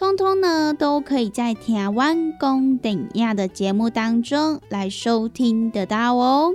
通通呢，都可以在《台湾公等亚》的节目当中来收听得到哦。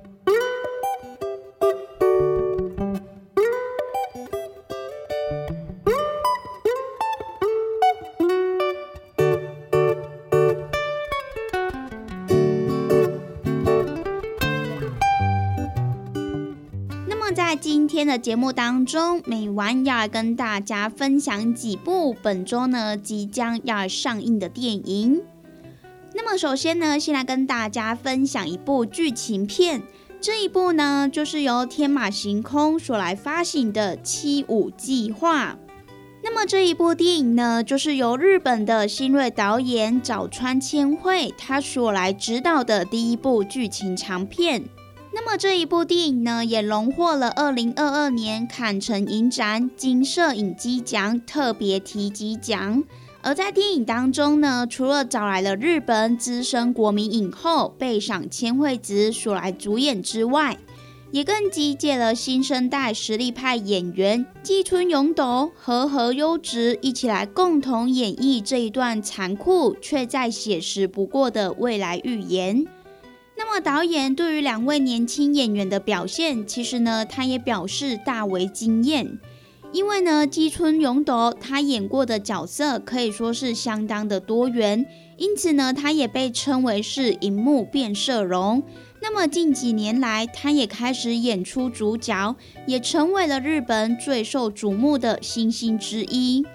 天的节目当中，每晚要来跟大家分享几部本周呢即将要上映的电影。那么首先呢，先来跟大家分享一部剧情片。这一部呢，就是由天马行空所来发行的《七五计划》。那么这一部电影呢，就是由日本的新锐导演早川千惠他所来指导的第一部剧情长片。那么这一部电影呢，也荣获了二零二二年坎城影展金摄影机奖特别提及奖。而在电影当中呢，除了找来了日本资深国民影后贝赏千惠子所来主演之外，也更集结了新生代实力派演员纪春勇斗和和优直一起来共同演绎这一段残酷却再写实不过的未来预言。那么导演对于两位年轻演员的表现，其实呢，他也表示大为惊艳。因为呢，基村勇斗他演过的角色可以说是相当的多元，因此呢，他也被称为是荧幕变色龙。那么近几年来，他也开始演出主角，也成为了日本最受瞩目的新星之一。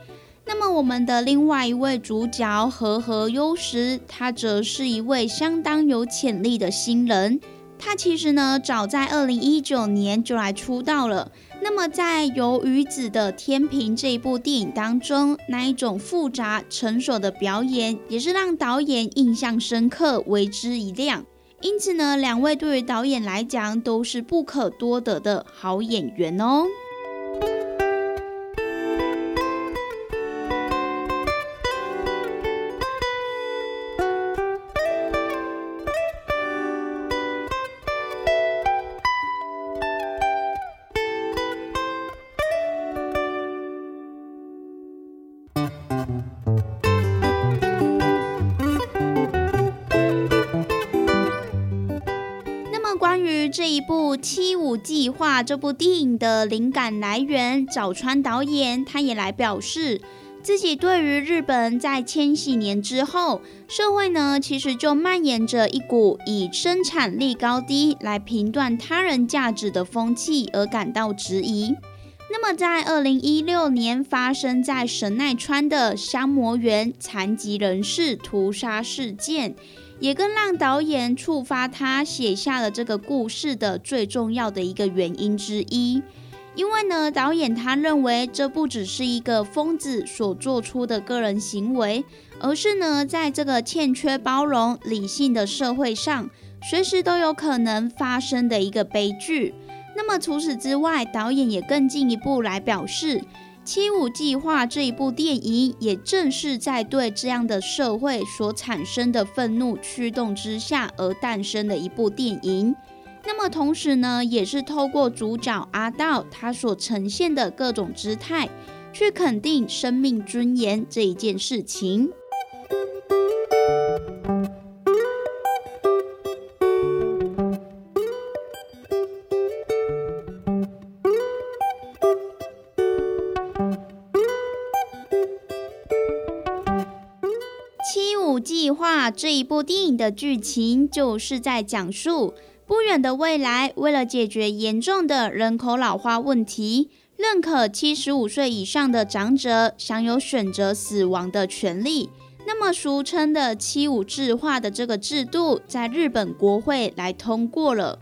那么，我们的另外一位主角和和优实，他则是一位相当有潜力的新人。他其实呢，早在二零一九年就来出道了。那么，在《由鱼子的天平》这一部电影当中，那一种复杂成熟的表演，也是让导演印象深刻，为之一亮。因此呢，两位对于导演来讲，都是不可多得的好演员哦。这部电影的灵感来源，早川导演他也来表示，自己对于日本在千禧年之后，社会呢其实就蔓延着一股以生产力高低来评断他人价值的风气而感到质疑。那么在二零一六年发生在神奈川的香魔园残疾人士屠杀事件。也更让导演触发他写下了这个故事的最重要的一个原因之一，因为呢，导演他认为这不只是一个疯子所做出的个人行为，而是呢，在这个欠缺包容、理性的社会上，随时都有可能发生的一个悲剧。那么除此之外，导演也更进一步来表示，《七五计划》这一部电影也正是在对这样的社会所产生的愤怒驱动之下而诞生的一部电影。那么同时呢，也是透过主角阿道他所呈现的各种姿态，去肯定生命尊严这一件事情。这一部电影的剧情，就是在讲述。不远的未来，为了解决严重的人口老化问题，认可七十五岁以上的长者享有选择死亡的权利。那么，俗称的“七五制化”的这个制度，在日本国会来通过了。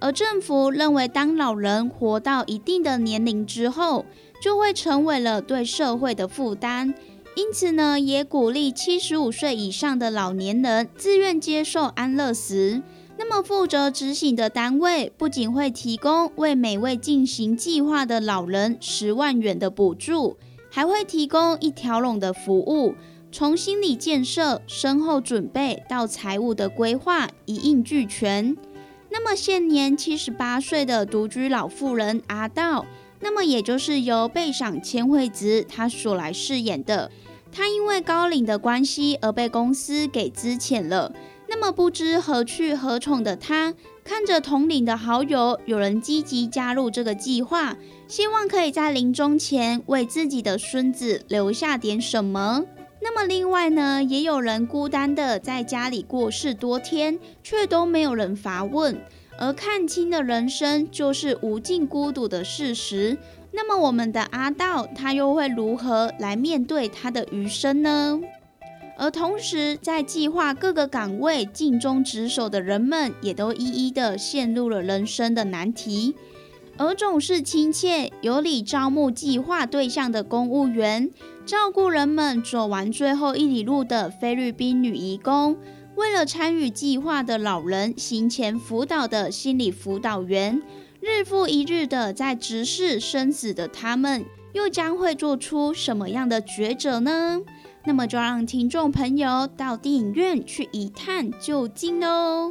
而政府认为，当老人活到一定的年龄之后，就会成为了对社会的负担。因此呢，也鼓励七十五岁以上的老年人自愿接受安乐死。那么负责执行的单位不仅会提供为每位进行计划的老人十万元的补助，还会提供一条龙的服务，从心理建设、身后准备到财务的规划，一应俱全。那么现年七十八岁的独居老妇人阿道，那么也就是由背赏千惠子她所来饰演的，他因为高龄的关系而被公司给资遣了。那么不知何去何从的他，看着同龄的好友有人积极加入这个计划，希望可以在临终前为自己的孙子留下点什么。那么另外呢，也有人孤单的在家里过世多天，却都没有人发问。而看清的人生就是无尽孤独的事实。那么我们的阿道，他又会如何来面对他的余生呢？而同时，在计划各个岗位尽忠职守的人们，也都一一的陷入了人生的难题。而总是亲切有礼招募计划对象的公务员，照顾人们走完最后一里路的菲律宾女义工，为了参与计划的老人行前辅导的心理辅导员，日复一日的在直视生死的他们，又将会做出什么样的抉择呢？那么就让听众朋友到电影院去一探究竟喽！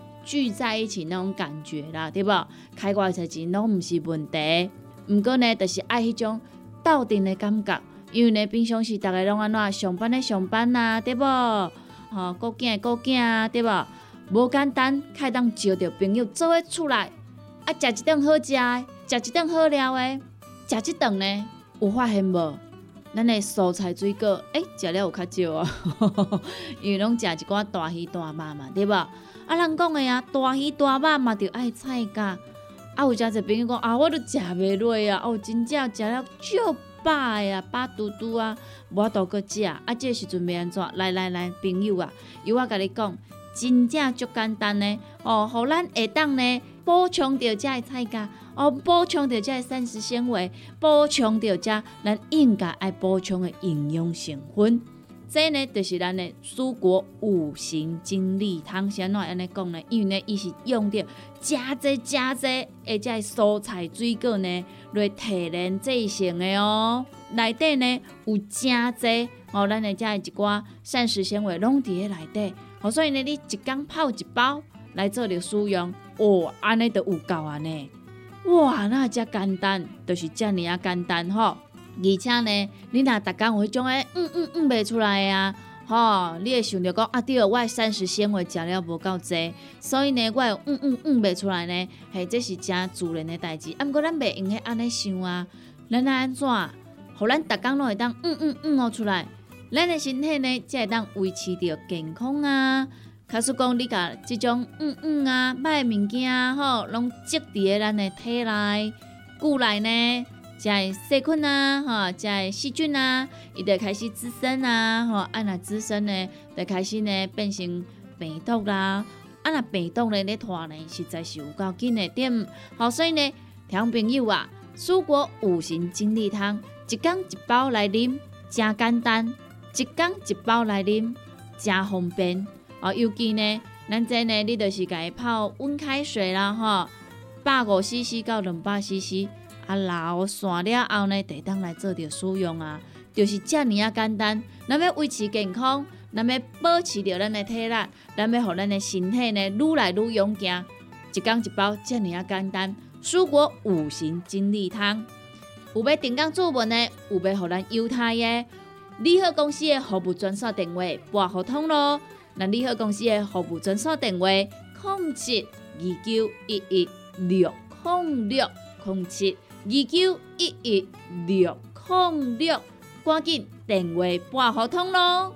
聚在一起那种感觉啦，对不？开外头钱拢毋是问题，毋过呢，就是爱迄种斗阵的感觉。因为呢，平常时逐个拢安怎上班的上班啊，对不？吼，顾囝的顾囝啊，对不？无简单，开当招着朋友做伙出来，啊，食一顿好食的，食一顿好料的，食一顿呢，有发现无？咱的蔬菜水果，诶，食了有较少啊，因为拢食一寡大鱼大肉嘛，对无？啊，人讲的啊，大鱼大肉嘛，就爱菜价。啊，有诚侪朋友讲啊，我都食袂落啊，哦，真正食了足饱呀，饱嘟嘟啊，无多搁食。啊，这时阵要安怎？来来来，朋友啊，由我甲你讲，真正足简单呢。哦，互咱下当呢补充着遮的菜价，哦，补充着遮的膳食纤维，补充着遮咱应该爱补充的营养成分。这呢就是咱的蔬果五行精力汤，先来安尼讲呢，因为呢，伊是用着加济加济，而且蔬菜水果呢来提炼制成的哦。内底呢有加济哦，咱的遮一寡膳食纤维拢伫咧内底，哦，所以呢，你一缸泡一包来做着使用，哦，安尼都有够安尼。哇，那遮简单，就是遮尔啊简单吼。而且呢，你若逐工有迄种诶，嗯嗯嗯袂出来啊，吼，你会想着讲啊，对，我诶膳食纤维食了无够济，所以呢，我会嗯嗯嗯袂出来呢，嘿，这是真自然诶代志。啊，毋过咱袂用许安尼想啊，咱安怎，互咱逐工拢会当嗯嗯嗯哦出来，咱诶身体呢才会当维持着健康啊。假使讲你甲即种嗯嗯啊歹物件吼，拢积伫咧咱诶体内、骨内呢？在细菌啊，哈，在细菌啊，伊就开始滋生啊，吼，啊若滋生呢，就开始呢变成病毒啦，啊若病毒呢咧拖呢，实在是有够紧的点，好，所以呢，听朋友啊，蔬果五行精力汤，一缸一包来啉，真简单，一缸一包来啉，真方便，哦，尤其呢，咱这呢，你就是家泡温开水啦，吼，百五 CC 到两百 CC。啊，老散了后呢，得当来做着使用啊，就是遮尔啊简单。咱要维持健康，咱要保持着咱的体力，咱要互咱的身体呢愈来愈勇健。一缸一包，遮尔啊简单。蔬果五行精力汤，有要订购注文呢，有要互咱犹太耶，利好公司的服务专线电话拨互通咯。那利好公司的服务专线电话：零七二九一一六零六零七。二九一一六零六，赶紧电话拨合通咯！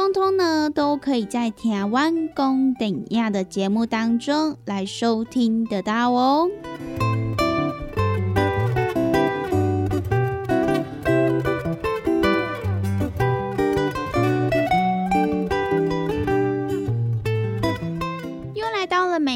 通通呢，都可以在台湾公等亚的节目当中来收听得到哦。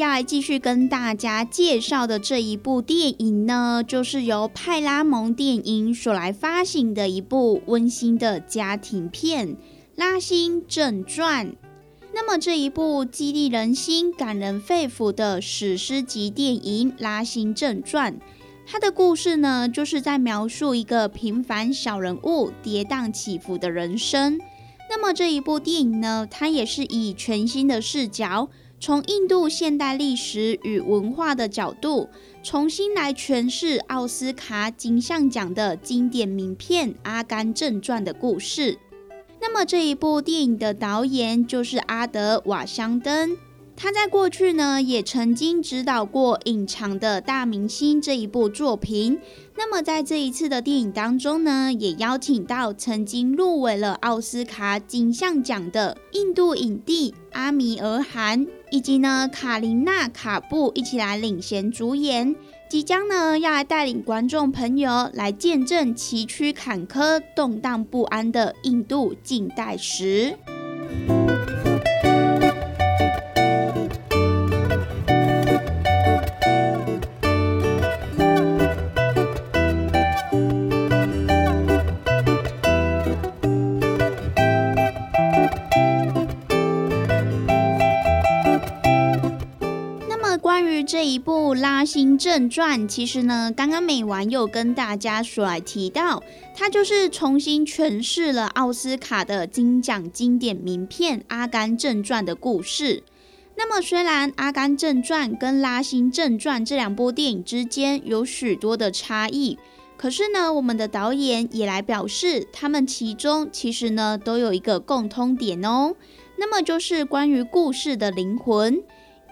要来继续跟大家介绍的这一部电影呢，就是由派拉蒙电影所来发行的一部温馨的家庭片《拉辛正传》。那么这一部激励人心、感人肺腑的史诗级电影《拉辛正传》，它的故事呢，就是在描述一个平凡小人物跌宕起伏的人生。那么这一部电影呢，它也是以全新的视角。从印度现代历史与文化的角度，重新来诠释奥斯卡金像奖的经典名片《阿甘正传》的故事。那么这一部电影的导演就是阿德瓦香登，他在过去呢，也曾经指导过《隐藏的大明星》这一部作品。那么在这一次的电影当中呢，也邀请到曾经入围了奥斯卡金像奖的印度影帝阿米尔汗，以及呢卡琳娜卡布一起来领衔主演，即将呢要来带领观众朋友来见证崎岖坎坷、动荡不安的印度近代史。这一部《拉辛正传》，其实呢，刚刚美完又跟大家所来提到，它就是重新诠释了奥斯卡的金奖经典名片《阿甘正传》的故事。那么，虽然《阿甘正传》跟《拉辛正传》这两部电影之间有许多的差异，可是呢，我们的导演也来表示，他们其中其实呢都有一个共通点哦，那么就是关于故事的灵魂。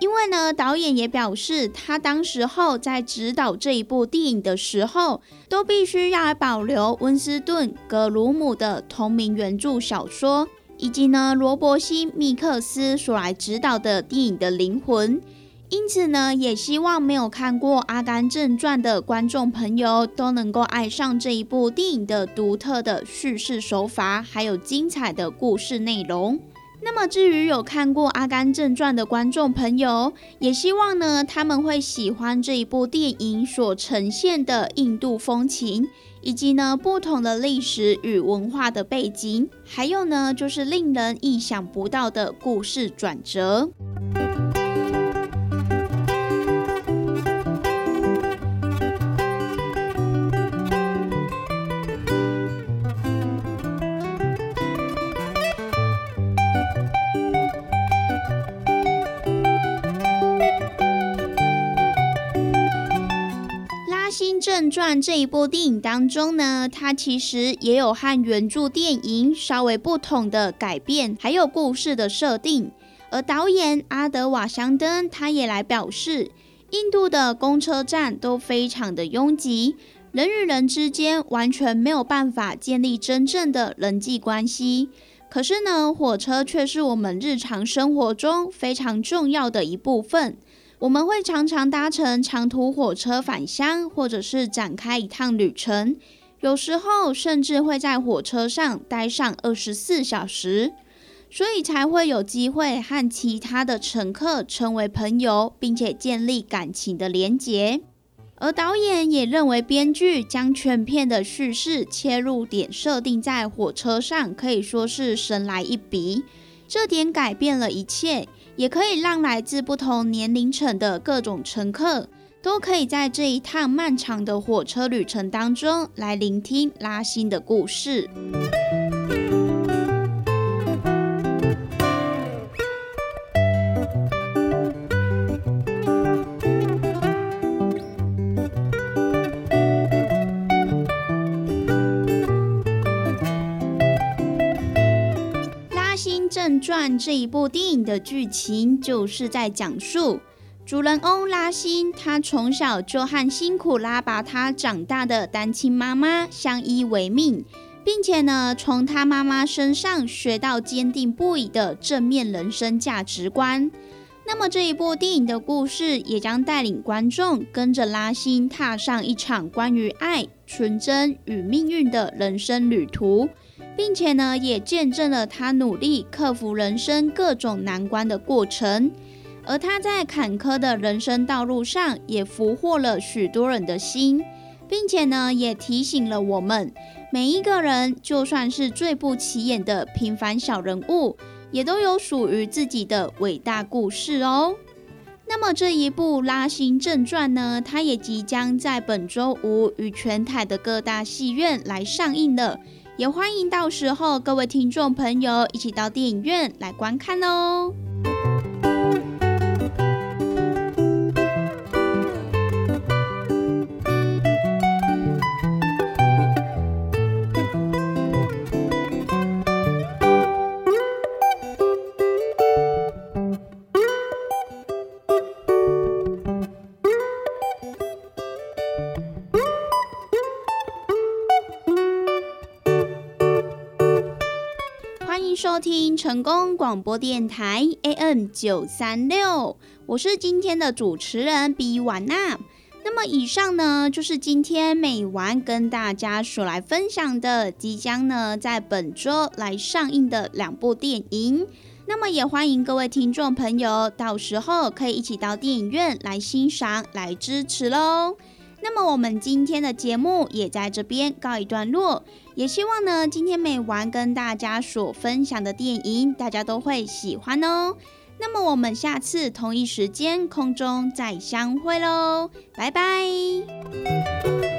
因为呢，导演也表示，他当时候在指导这一部电影的时候，都必须要保留温斯顿·格鲁姆的同名原著小说，以及呢罗伯西密克斯所来指导的电影的灵魂。因此呢，也希望没有看过《阿甘正传》的观众朋友都能够爱上这一部电影的独特的叙事手法，还有精彩的故事内容。那么，至于有看过《阿甘正传》的观众朋友，也希望呢他们会喜欢这一部电影所呈现的印度风情，以及呢不同的历史与文化的背景，还有呢就是令人意想不到的故事转折。正传这一部电影当中呢，它其实也有和原著电影稍微不同的改变，还有故事的设定。而导演阿德瓦香登他也来表示，印度的公车站都非常的拥挤，人与人之间完全没有办法建立真正的人际关系。可是呢，火车却是我们日常生活中非常重要的一部分。我们会常常搭乘长途火车返乡，或者是展开一趟旅程，有时候甚至会在火车上待上二十四小时，所以才会有机会和其他的乘客成为朋友，并且建立感情的连结。而导演也认为，编剧将全片的叙事切入点设定在火车上，可以说是神来一笔，这点改变了一切。也可以让来自不同年龄层的各种乘客，都可以在这一趟漫长的火车旅程当中来聆听拉辛的故事。传这一部电影的剧情就是在讲述主人翁拉辛，他从小就和辛苦拉拔他长大的单亲妈妈相依为命，并且呢，从他妈妈身上学到坚定不移的正面人生价值观。那么这一部电影的故事也将带领观众跟着拉辛踏上一场关于爱、纯真与命运的人生旅途。并且呢，也见证了他努力克服人生各种难关的过程，而他在坎坷的人生道路上，也俘获了许多人的心，并且呢，也提醒了我们，每一个人，就算是最不起眼的平凡小人物，也都有属于自己的伟大故事哦。那么这一部《拉辛正传》呢，它也即将在本周五与全台的各大戏院来上映了。也欢迎到时候各位听众朋友一起到电影院来观看哦。收听成功广播电台 AM 九三六，我是今天的主持人 B 婉娜。那么以上呢，就是今天美完跟大家所来分享的，即将呢在本周来上映的两部电影。那么也欢迎各位听众朋友，到时候可以一起到电影院来欣赏、来支持喽。那么我们今天的节目也在这边告一段落，也希望呢今天每晚跟大家所分享的电影，大家都会喜欢哦。那么我们下次同一时间空中再相会喽，拜拜。